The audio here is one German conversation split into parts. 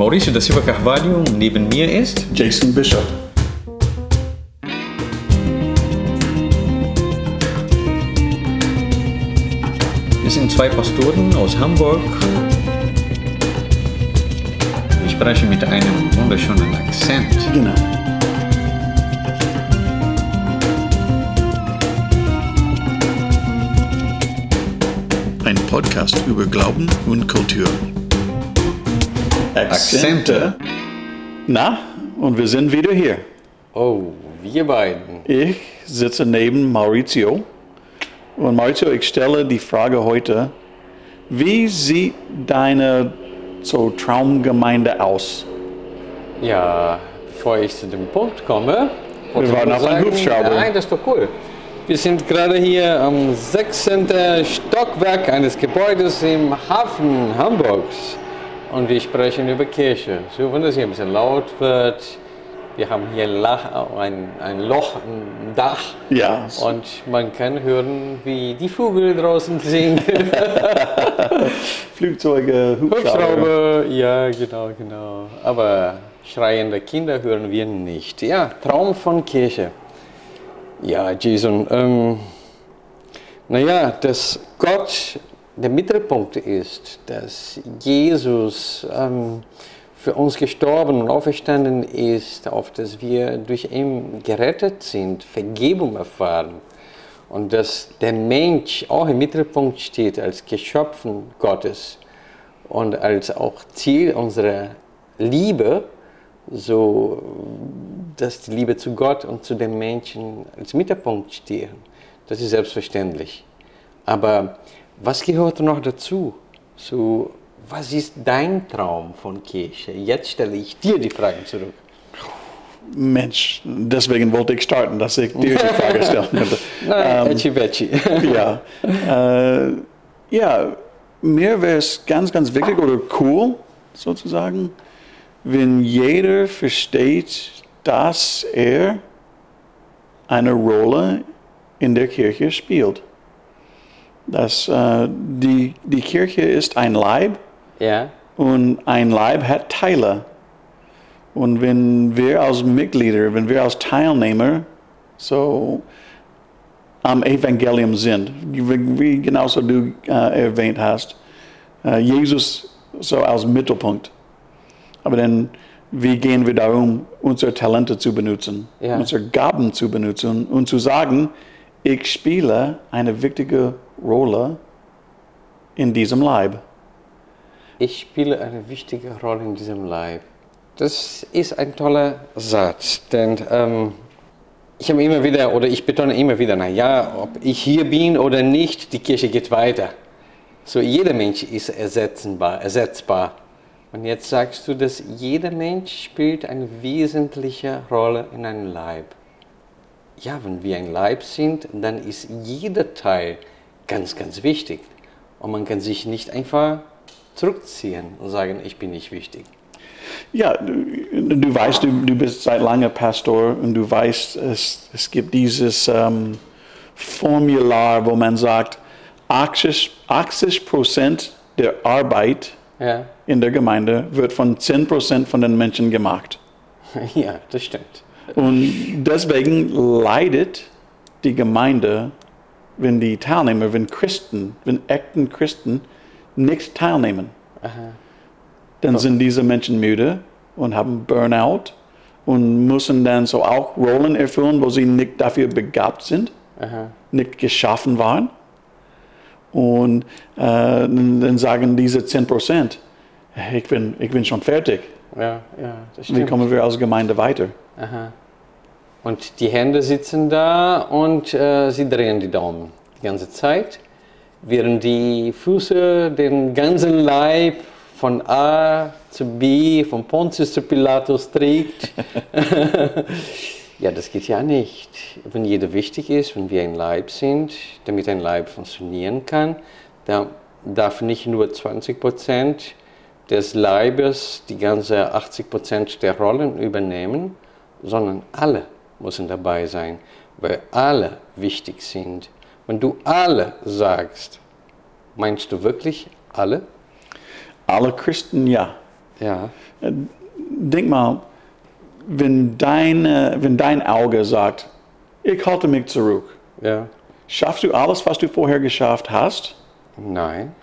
Mauricio da Silva Carvalho, neben mir ist Jason Bishop. Wir sind zwei Pastoren aus Hamburg. Wir sprechen mit einem wunderschönen Akzent. Genau. Ein Podcast über Glauben und Kultur. Akzente. Na, und wir sind wieder hier. Oh, wir beiden. Ich sitze neben Maurizio. Und Maurizio, ich stelle die Frage heute, wie sieht deine so Traumgemeinde aus? Ja, bevor ich zu dem Punkt komme. wollte waren auf einem Hubschrauber. Nein, das ist doch cool. Wir sind gerade hier am 16. Stockwerk eines Gebäudes im Hafen Hamburgs. Und wir sprechen über Kirche. So, wenn das hier ein bisschen laut wird. Wir haben hier ein, Lach, ein, ein Loch im Dach. Ja, Und man kann hören, wie die Vögel draußen singen. Flugzeuge, Hubschrauber. Hubschrauber, ja, genau, genau. Aber schreiende Kinder hören wir nicht. Ja, Traum von Kirche. Ja, Jason, ähm, naja, dass Gott der Mittelpunkt ist, dass Jesus ähm, für uns gestorben und auferstanden ist, auf dass wir durch ihn gerettet sind, Vergebung erfahren und dass der Mensch auch im Mittelpunkt steht als Geschöpfen Gottes und als auch Ziel unserer Liebe, so dass die Liebe zu Gott und zu den Menschen als Mittelpunkt stehen. Das ist selbstverständlich. Aber was gehört noch dazu? So, was ist dein Traum von Kirche? Jetzt stelle ich dir die Fragen zurück. Mensch, deswegen wollte ich starten, dass ich dir die Frage stellen könnte. Nein, Betschi. ja, äh, ja, mir wäre es ganz, ganz wichtig oder cool, sozusagen, wenn jeder versteht, dass er eine Rolle in der Kirche spielt. Dass äh, die, die Kirche ist ein Leib Ja, und ein Leib hat Teile. Und wenn wir als Mitglieder, wenn wir als Teilnehmer so am Evangelium sind, wie genauso du äh, erwähnt hast, äh, Jesus so als Mittelpunkt. Aber dann, wie gehen wir darum, unsere Talente zu benutzen, Ja. unsere Gaben zu benutzen und zu sagen, ich spiele eine wichtige Rolle in diesem Leib. ich spiele eine wichtige Rolle in diesem Leib. Das ist ein toller Satz, denn ähm, ich habe immer wieder, oder ich betone immer wieder, na ja, ob ich hier bin oder nicht, die Kirche geht weiter. So, jeder Mensch ist ersetzbar, ersetzbar. Und jetzt sagst du, dass jeder Mensch spielt eine wesentliche Rolle in einem Leib. Ja, wenn wir ein Leib sind, dann ist jeder Teil ganz, ganz wichtig. Und man kann sich nicht einfach zurückziehen und sagen, ich bin nicht wichtig. Ja, du, du weißt, du, du bist seit langem Pastor und du weißt, es, es gibt dieses ähm, Formular, wo man sagt, 80 80 Prozent der Arbeit Ja, in der Gemeinde wird von 10 Prozent von den Menschen gemacht. ja das stimmt. Und deswegen leidet die Gemeinde, wenn die Teilnehmer, wenn Christen, wenn echten Christen nicht teilnehmen. Dann sind diese Menschen müde und haben Burnout und müssen dann so auch Rollen erfüllen, wo sie nicht dafür begabt sind, nicht geschaffen waren. Und äh, dann sagen diese 10 Prozent, ich bin, ich bin schon fertig. Ja, ja, Wie kommen wir als Gemeinde weiter? Aha. Und die Hände sitzen da und äh, sie drehen die Daumen die ganze Zeit, während die Füße den ganzen Leib von A zu B, von Pontius zu Pilatus trägt. ja, das geht ja nicht. Wenn jeder wichtig ist, wenn wir ein Leib sind, damit ein Leib funktionieren kann, da darf nicht nur 20 Prozent des Leibes die ganze 80 Prozent der Rollen übernehmen, sondern alle müssen dabei sein, weil alle wichtig sind. Wenn du alle sagst, meinst du wirklich alle? Alle Christen ja. Ja. Denk mal, wenn, deine, wenn dein Auge sagt, ich halte mich zurück, Ja. schaffst du alles, was du vorher geschafft hast? Nein.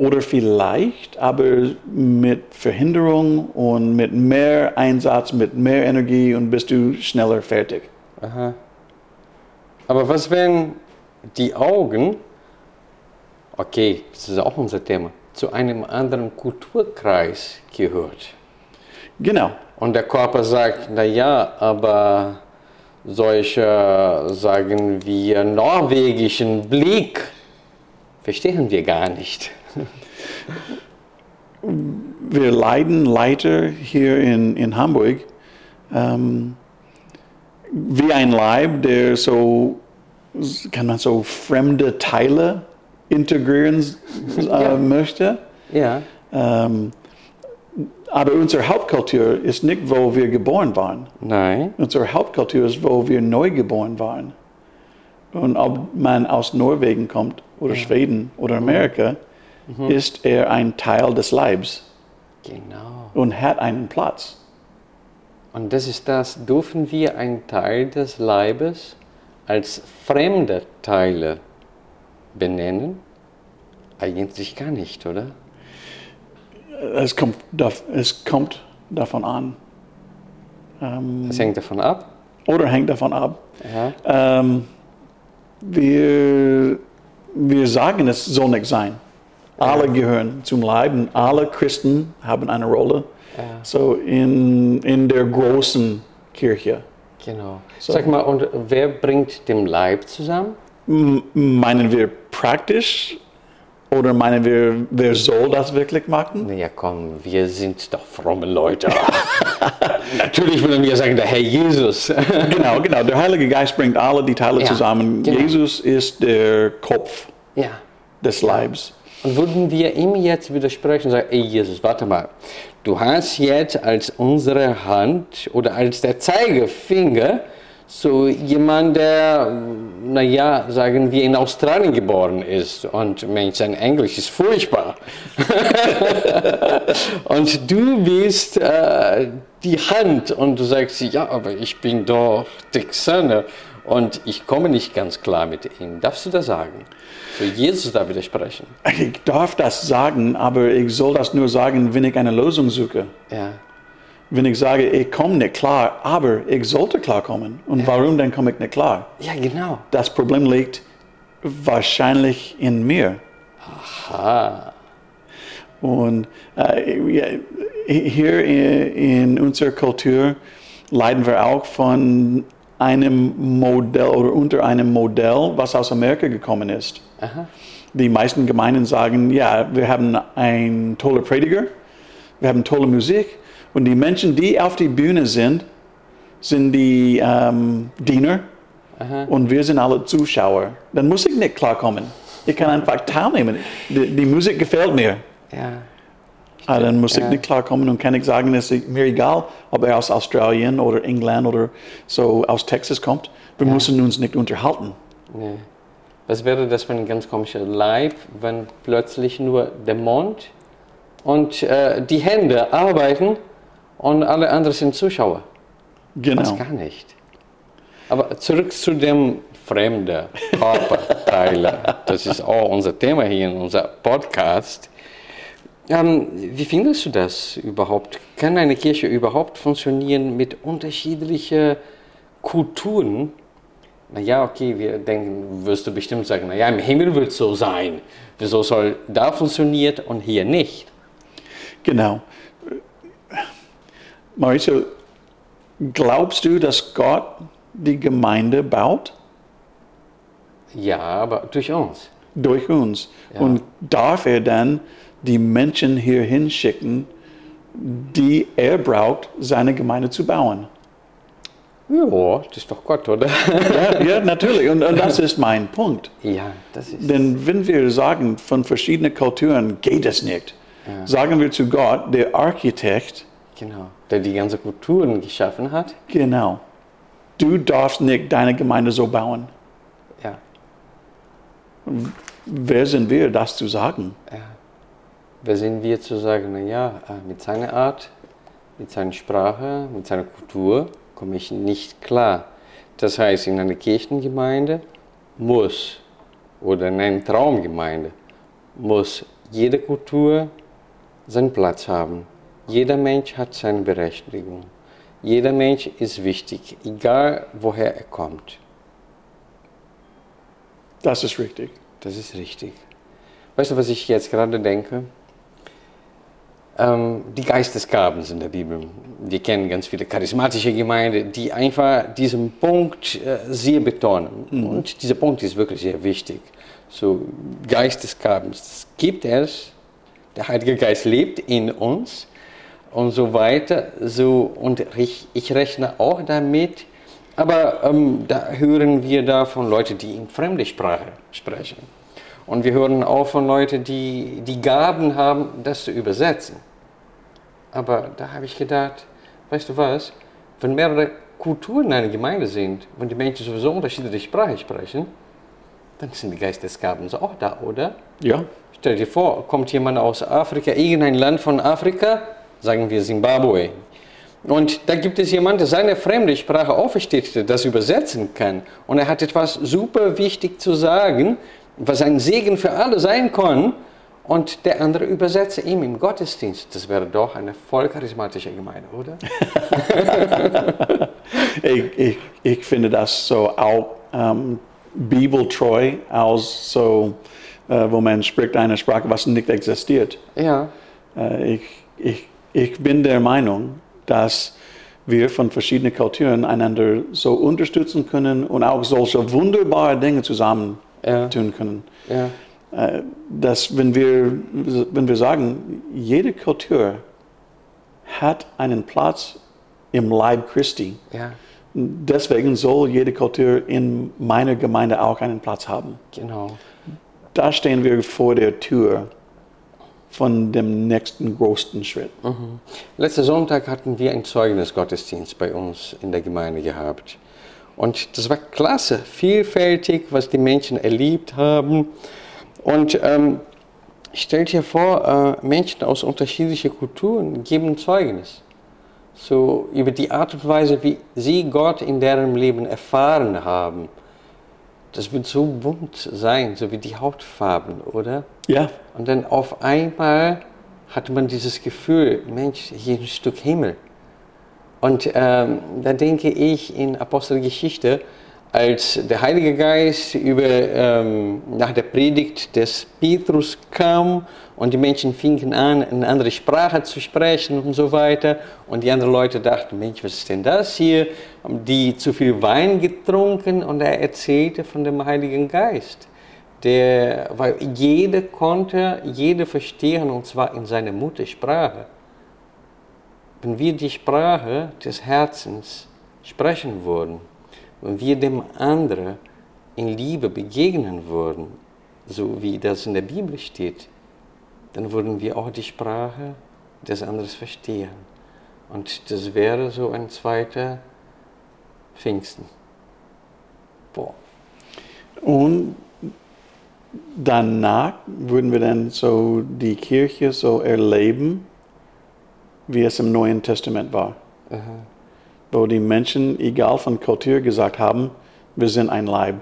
Oder vielleicht, aber mit Verhinderung und mit mehr Einsatz, mit mehr Energie und bist du schneller fertig. Aha. Aber was, wenn die Augen, okay, das ist auch unser Thema, zu einem anderen Kulturkreis gehört? Genau. Und der Körper sagt, na ja, aber solche, sagen wir, norwegischen Blick verstehen wir gar nicht. Wir leiden leider hier in, in Hamburg ähm, wie ein Leib, der so, kann man so fremde Teile integrieren äh, Ja. möchte. Ja. Ähm, aber unsere Hauptkultur ist nicht, wo wir geboren waren. Nein. Unsere Hauptkultur ist, wo wir neu geboren waren. Und ob man aus Norwegen kommt oder Schweden oder Amerika, ist er ein Teil des Leibs Genau. und hat einen Platz. Und das ist das, dürfen wir einen Teil des Leibes als fremde Teile benennen? Eigentlich gar nicht, oder? Es kommt, es kommt davon an. Ähm, Das hängt davon ab. oder hängt davon ab. Ja. Ähm, wir, wir sagen, es soll nicht sein. Alle gehören zum Leib und alle Christen haben eine Rolle. Ja. So in, in der großen Kirche. Genau. So. Sag mal, und wer bringt den Leib zusammen? M meinen wir praktisch oder meinen wir, wer soll das wirklich machen? Naja, komm, wir sind doch fromme Leute. Natürlich würden wir sagen, der Herr Jesus. Genau, genau. Der Heilige Geist bringt alle die Teile Ja, zusammen. genau. Jesus ist der Kopf ja. des Leibs. Und würden wir ihm jetzt widersprechen und sagen, ey Jesus, warte mal, du hast jetzt als unsere Hand oder als der Zeigefinger so jemand, der, naja, sagen wir, in Australien geboren ist. Und Mensch, sein Englisch ist furchtbar. und du bist äh, die Hand. Und du sagst, ja, aber ich bin doch Texaner und ich komme nicht ganz klar mit ihm. Darfst du das sagen? So Jesus da widersprechen. Ich darf das sagen, aber ich soll das nur sagen, wenn ich eine Lösung suche. Ja. Wenn ich sage, ich komme nicht klar, aber ich sollte klarkommen. Und warum dann komme ich nicht klar? Ja, genau. Das Problem liegt wahrscheinlich in mir. Ah, Und äh, ja, hier in, in unserer Kultur leiden wir auch von einem Modell oder unter einem Modell, was aus Amerika gekommen ist. Die meisten Gemeinden sagen, ja, wir haben einen tollen Prediger, wir haben tolle Musik und die Menschen, die auf die Bühne sind, sind die ähm, Diener und wir sind alle Zuschauer. Dann muss ich nicht klarkommen. Ich kann einfach teilnehmen. Die, die Musik gefällt mir. ja. Ah, dann muss Ja. ich nicht klarkommen und kann ich sagen, es ist mir egal, ob er aus Australien oder England oder so aus Texas kommt. Wir müssen uns nicht unterhalten. Nee. Was wäre das für ein ganz komischer Leib, wenn plötzlich nur der Mund und äh, die Hände arbeiten und alle anderen sind Zuschauer? Genau. Das gar nicht. Aber zurück zu dem fremden Körperteile. das ist auch unser Thema hier in unserem Podcast. Ähm, wie findest du das überhaupt? Kann eine Kirche überhaupt funktionieren mit unterschiedlichen Kulturen? Naja, okay, wir denken, wirst du bestimmt sagen, naja, im Himmel wird es so sein. Wieso soll da funktioniert und hier nicht? Genau. Mauricio, glaubst du, dass Gott die Gemeinde baut? Ja, aber durch uns. Durch uns. Ja. Und darf er dann die Menschen hier hinschicken, die er braucht, seine Gemeinde zu bauen? Ja, das ist doch Gott, oder? Ja, ja natürlich. Und, und das ist mein Punkt. ja, das ist. Denn wenn wir sagen, von verschiedenen Kulturen geht es nicht, sagen wir zu Gott, der Architekt, Genau, der die ganze Kulturen geschaffen hat. genau, du darfst nicht deine Gemeinde so bauen. Ja, Wer sind wir, das zu sagen? ja. Wer sind wir zu sagen, naja, mit seiner Art, mit seiner Sprache, mit seiner Kultur komme ich nicht klar. Das heißt, in einer Kirchengemeinde muss, oder in einer Traumgemeinde, muss jede Kultur seinen Platz haben. Jeder Mensch hat seine Berechtigung. Jeder Mensch ist wichtig, egal woher er kommt. Das ist richtig. Das ist richtig. Weißt du, was ich jetzt gerade denke? Ähm, die Geistesgaben sind in der Bibel. Wir kennen ganz viele charismatische Gemeinden, die einfach diesen Punkt äh, sehr betonen. Mhm. Und dieser Punkt ist wirklich sehr wichtig. So Geistesgaben, das gibt es. Der Heilige Geist lebt in uns und so weiter. So, und ich, ich rechne auch damit, aber ähm, da hören wir da von Leuten, die in fremde Sprache sprechen. Und wir hören auch von Leuten, die die Gaben haben, das zu übersetzen. Aber da habe ich gedacht, weißt du was, wenn mehrere Kulturen in einer Gemeinde sind, wenn die Menschen sowieso unterschiedliche Sprache sprechen, dann sind die Geistesgaben auch da, oder? Ja. Stell dir vor, kommt jemand aus Afrika, irgendein Land von Afrika, sagen wir Zimbabwe. Und da gibt es jemanden, der seine fremde Sprache auch versteht, das übersetzen kann. Und er hat etwas super wichtig zu sagen, was ein Segen für alle sein kann. Und der andere übersetze ihm im Gottesdienst. Das wäre doch eine voll charismatische Gemeinde, oder? ich, ich, ich finde das so auch ähm, bibeltreu, als so, äh, wo man spricht eine Sprache, was nicht existiert. Ja. Äh, ich, ich, ich bin der Meinung, dass wir von verschiedenen Kulturen einander so unterstützen können und auch solche wunderbare Dinge zusammen ja. tun können. Ja. Äh, dass wenn wir, wenn wir sagen, jede Kultur hat einen Platz im Leib Christi. Ja. Deswegen soll jede Kultur in meiner Gemeinde auch einen Platz haben. Genau. Da stehen wir vor der Tür von dem nächsten großen Schritt. Mhm. Letzten Sonntag hatten wir ein Zeugnisgottesdienst bei uns in der Gemeinde gehabt. Und das war klasse, vielfältig, was die Menschen erlebt haben. Und ähm, stell dir vor, äh, Menschen aus unterschiedlichen Kulturen geben Zeugnis. So über die Art und Weise, wie sie Gott in deren Leben erfahren haben das wird so bunt sein, so wie die Hautfarben, oder? Ja. Und dann auf einmal hat man dieses Gefühl, Mensch, hier ein Stück Himmel. Und ähm, da denke ich in Apostelgeschichte, als der Heilige Geist über, ähm, nach der Predigt des Petrus kam und die Menschen fingen an, eine andere Sprache zu sprechen und so weiter. Und die anderen Leute dachten, Mensch, was ist denn das hier? Haben die zu viel Wein getrunken? Und er erzählte von dem Heiligen Geist. Der, weil jeder konnte, jeder verstehen, und zwar in seiner Muttersprache. Wenn wir die Sprache des Herzens sprechen würden, wenn wir dem anderen in Liebe begegnen würden, so wie das in der Bibel steht, dann würden wir auch die Sprache des anderen verstehen. Und das wäre so ein zweiter Pfingsten. Boah. Und danach würden wir dann so die Kirche so erleben, wie es im Neuen Testament war. Aha wo die Menschen, egal von Kultur, gesagt haben, wir sind ein Leib.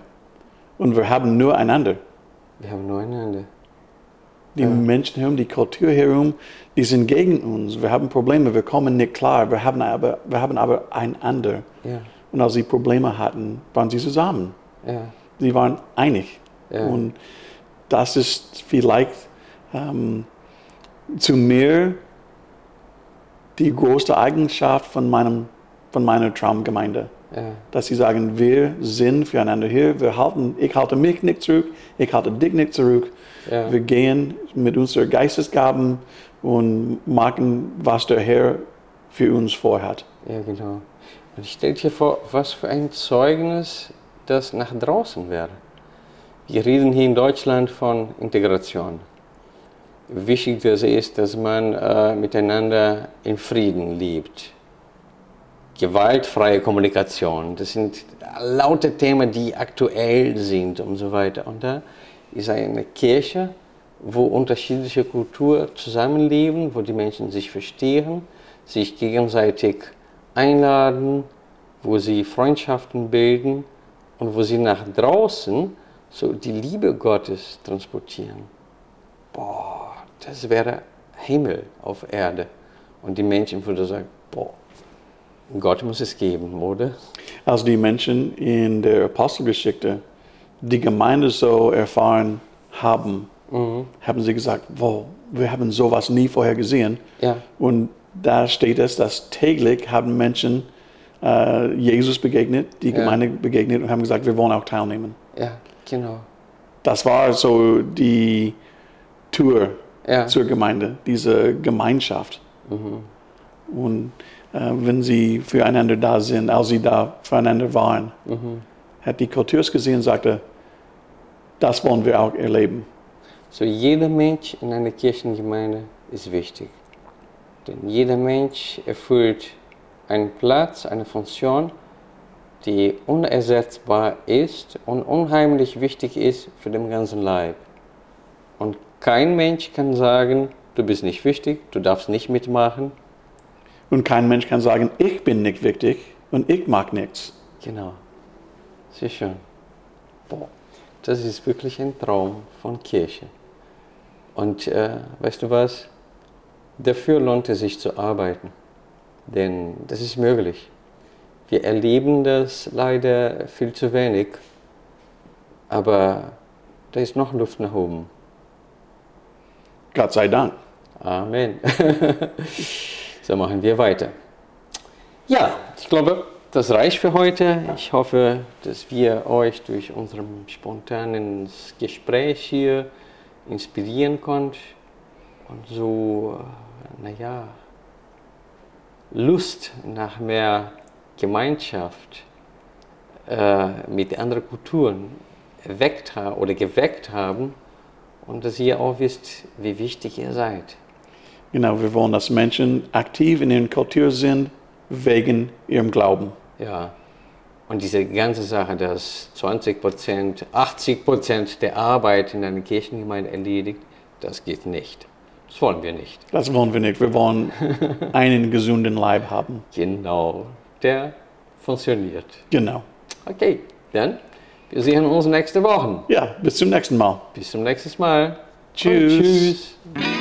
Und wir haben nur einander. Wir haben nur einander. Die ja. Menschen herum, die Kultur herum, die sind gegen uns. Wir haben Probleme, wir kommen nicht klar. Wir haben aber, wir haben aber einander. Ja. Und als sie Probleme hatten, waren sie zusammen. Ja. Sie waren einig. Und das ist vielleicht ähm, zu mir die größte Eigenschaft von meinem von meiner Traumgemeinde. Ja. Dass sie sagen, wir sind füreinander hier, wir halten, ich halte mich nicht zurück, ich halte dich nicht zurück. Ja. Wir gehen mit unseren Geistesgaben und machen, was der Herr für uns vorhat. Ja, genau. Und ich stelle dir vor, was für ein Zeugnis das nach draußen wäre. Wir reden hier in Deutschland von Integration. Wichtig das ist, dass man äh, miteinander in Frieden lebt gewaltfreie Kommunikation. Das sind lauter Themen, die aktuell sind und so weiter. Und da ist eine Kirche, wo unterschiedliche Kulturen zusammenleben, wo die Menschen sich verstehen, sich gegenseitig einladen, wo sie Freundschaften bilden und wo sie nach draußen so die Liebe Gottes transportieren. Boah, das wäre Himmel auf Erde. Und die Menschen würden sagen, boah, Gott muss es geben, oder? Als die Menschen in der Apostelgeschichte die Gemeinde so erfahren haben, haben sie gesagt, wow, wir haben sowas nie vorher gesehen. Ja. Und da steht es, dass täglich haben Menschen äh, Jesus begegnet, die Ja. Gemeinde begegnet und haben gesagt, wir wollen auch teilnehmen. Ja, genau. Das war so die Tour Ja. zur Gemeinde, diese Gemeinschaft. Und äh, wenn sie füreinander da sind, als sie da füreinander waren, hat die Kulturs gesehen und sagte, das wollen wir auch erleben. So jeder Mensch in einer Kirchengemeinde ist wichtig. Denn jeder Mensch erfüllt einen Platz, eine Funktion, die unersetzbar ist und unheimlich wichtig ist für den ganzen Leib. Und kein Mensch kann sagen, du bist nicht wichtig, du darfst nicht mitmachen. Und kein Mensch kann sagen, ich bin nicht wichtig und ich mag nichts. Genau. Sehr schön. Boah, das ist wirklich ein Traum von Kirche. Und äh, weißt du was? Dafür lohnt es sich zu arbeiten. Denn das ist möglich. Wir erleben das leider viel zu wenig. Aber da ist noch Luft nach oben. Gott sei Dank. Amen. so machen wir weiter. Ja, ich glaube, das reicht für heute. Ich hoffe, dass wir euch durch unserem spontanen Gespräch hier inspirieren konnten und so, naja, Lust nach mehr Gemeinschaft äh, mit anderen Kulturen erweckt oder geweckt haben und dass ihr auch wisst, wie wichtig ihr seid. Genau, wir wollen, dass Menschen aktiv in ihrer Kultur sind, wegen ihrem Glauben. Ja. Und diese ganze Sache, dass 20 Prozent, 80 Prozent der Arbeit in einer Kirchengemeinde erledigt, das geht nicht. Das wollen wir nicht. Das wollen wir nicht. Wir wollen einen gesunden Leib haben. Genau. Der funktioniert. Genau. Okay, dann wir sehen uns nächste Woche. Ja, bis zum nächsten Mal. Bis zum nächsten Mal. Tschüss. Und tschüss.